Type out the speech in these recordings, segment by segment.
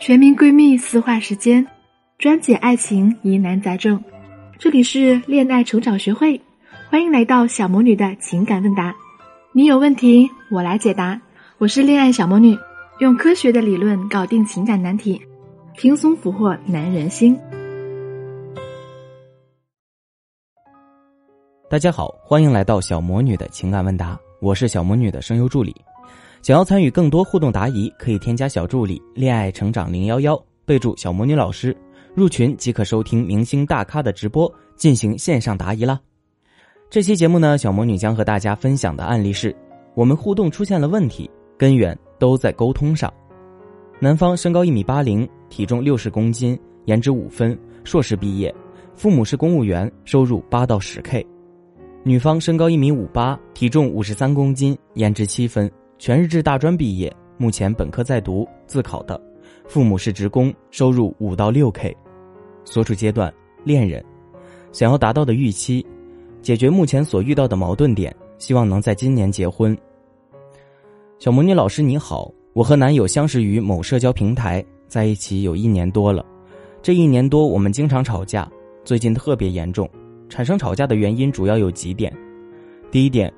全民闺蜜私话时间，专解爱情疑难杂症。这里是恋爱成长学会，欢迎来到小魔女的情感问答。你有问题，我来解答。我是恋爱小魔女，用科学的理论搞定情感难题，轻松俘获男人心。大家好，欢迎来到小魔女的情感问答，我是小魔女的声优助理。想要参与更多互动答疑，可以添加小助理“恋爱成长零幺幺”，备注“小魔女老师”，入群即可收听明星大咖的直播，进行线上答疑啦。这期节目呢，小魔女将和大家分享的案例是：我们互动出现了问题，根源都在沟通上。男方身高一米八零，体重六十公斤，颜值五分，硕士毕业，父母是公务员，收入八到十 K；女方身高一米五八，体重五十三公斤，颜值七分。全日制大专毕业，目前本科在读，自考的，父母是职工，收入五到六 K，所处阶段恋人，想要达到的预期，解决目前所遇到的矛盾点，希望能在今年结婚。小魔女老师你好，我和男友相识于某社交平台，在一起有一年多了，这一年多我们经常吵架，最近特别严重，产生吵架的原因主要有几点，第一点。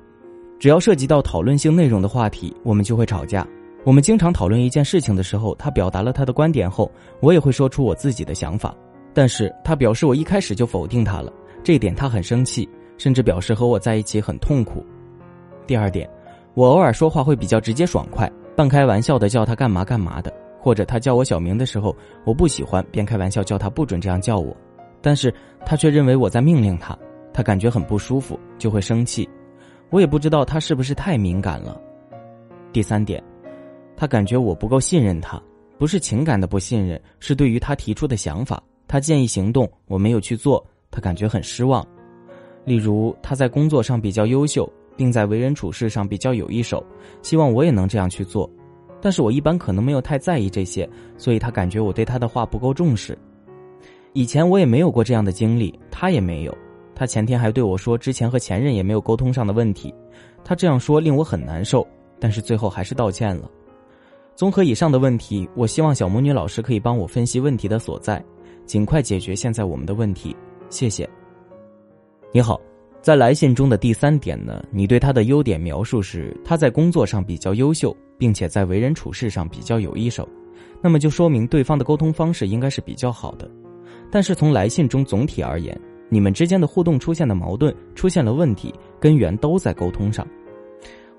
只要涉及到讨论性内容的话题，我们就会吵架。我们经常讨论一件事情的时候，他表达了他的观点后，我也会说出我自己的想法。但是他表示我一开始就否定他了，这一点他很生气，甚至表示和我在一起很痛苦。第二点，我偶尔说话会比较直接爽快，半开玩笑的叫他干嘛干嘛的，或者他叫我小名的时候，我不喜欢，便开玩笑叫他不准这样叫我，但是他却认为我在命令他，他感觉很不舒服，就会生气。我也不知道他是不是太敏感了。第三点，他感觉我不够信任他，不是情感的不信任，是对于他提出的想法，他建议行动，我没有去做，他感觉很失望。例如他在工作上比较优秀，并在为人处事上比较有一手，希望我也能这样去做，但是我一般可能没有太在意这些，所以他感觉我对他的话不够重视。以前我也没有过这样的经历，他也没有。他前天还对我说，之前和前任也没有沟通上的问题。他这样说令我很难受，但是最后还是道歉了。综合以上的问题，我希望小魔女老师可以帮我分析问题的所在，尽快解决现在我们的问题。谢谢。你好，在来信中的第三点呢，你对他的优点描述是他在工作上比较优秀，并且在为人处事上比较有一手，那么就说明对方的沟通方式应该是比较好的。但是从来信中总体而言，你们之间的互动出现的矛盾出现了问题，根源都在沟通上。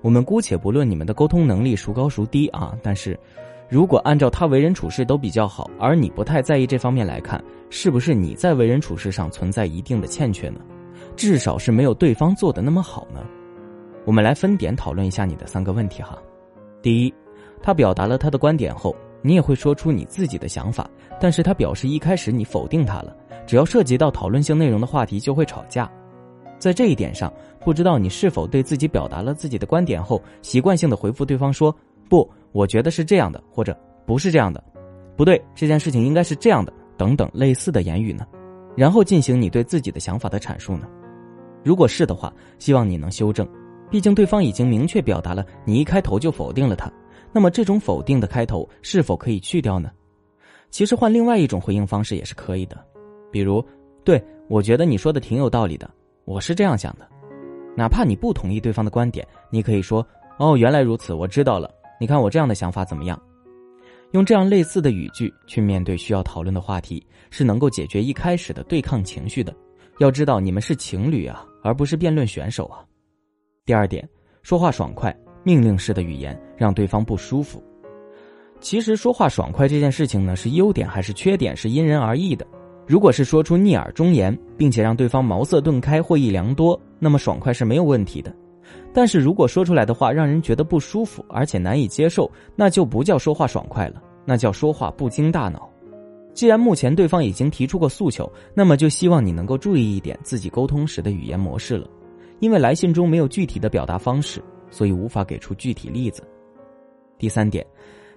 我们姑且不论你们的沟通能力孰高孰低啊，但是，如果按照他为人处事都比较好，而你不太在意这方面来看，是不是你在为人处事上存在一定的欠缺呢？至少是没有对方做的那么好呢？我们来分点讨论一下你的三个问题哈。第一，他表达了他的观点后，你也会说出你自己的想法，但是他表示一开始你否定他了。只要涉及到讨论性内容的话题，就会吵架。在这一点上，不知道你是否对自己表达了自己的观点后，习惯性的回复对方说：“不，我觉得是这样的，或者不是这样的，不对，这件事情应该是这样的，等等类似的言语呢？”然后进行你对自己的想法的阐述呢？如果是的话，希望你能修正，毕竟对方已经明确表达了你一开头就否定了他。那么这种否定的开头是否可以去掉呢？其实换另外一种回应方式也是可以的。比如，对我觉得你说的挺有道理的，我是这样想的。哪怕你不同意对方的观点，你可以说：“哦，原来如此，我知道了。你看我这样的想法怎么样？”用这样类似的语句去面对需要讨论的话题，是能够解决一开始的对抗情绪的。要知道，你们是情侣啊，而不是辩论选手啊。第二点，说话爽快，命令式的语言让对方不舒服。其实说话爽快这件事情呢，是优点还是缺点，是因人而异的。如果是说出逆耳忠言，并且让对方茅塞顿开、获益良多，那么爽快是没有问题的。但是如果说出来的话让人觉得不舒服，而且难以接受，那就不叫说话爽快了，那叫说话不经大脑。既然目前对方已经提出过诉求，那么就希望你能够注意一点自己沟通时的语言模式了。因为来信中没有具体的表达方式，所以无法给出具体例子。第三点。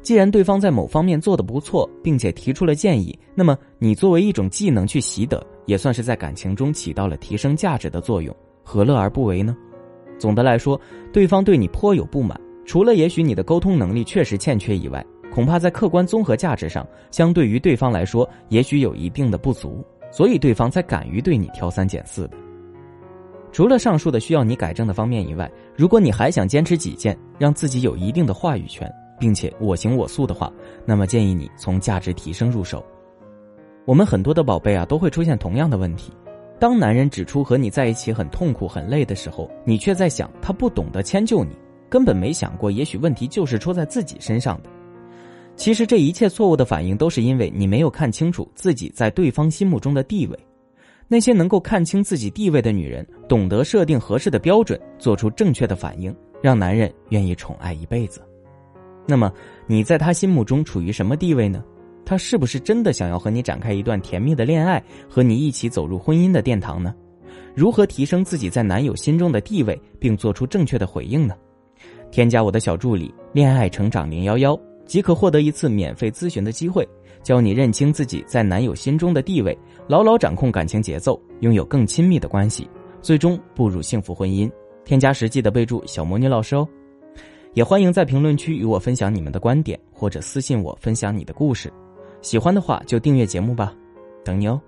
既然对方在某方面做的不错，并且提出了建议，那么你作为一种技能去习得，也算是在感情中起到了提升价值的作用，何乐而不为呢？总的来说，对方对你颇有不满，除了也许你的沟通能力确实欠缺以外，恐怕在客观综合价值上，相对于对方来说，也许有一定的不足，所以对方才敢于对你挑三拣四的。除了上述的需要你改正的方面以外，如果你还想坚持己见，让自己有一定的话语权，并且我行我素的话，那么建议你从价值提升入手。我们很多的宝贝啊，都会出现同样的问题。当男人指出和你在一起很痛苦、很累的时候，你却在想他不懂得迁就你，根本没想过，也许问题就是出在自己身上的。其实这一切错误的反应，都是因为你没有看清楚自己在对方心目中的地位。那些能够看清自己地位的女人，懂得设定合适的标准，做出正确的反应，让男人愿意宠爱一辈子。那么你在他心目中处于什么地位呢？他是不是真的想要和你展开一段甜蜜的恋爱，和你一起走入婚姻的殿堂呢？如何提升自己在男友心中的地位，并做出正确的回应呢？添加我的小助理“恋爱成长零幺幺”，即可获得一次免费咨询的机会。教你认清自己在男友心中的地位，牢牢掌控感情节奏，拥有更亲密的关系，最终步入幸福婚姻。添加时记得备注“小魔女老师”哦，也欢迎在评论区与我分享你们的观点，或者私信我分享你的故事。喜欢的话就订阅节目吧，等你哦。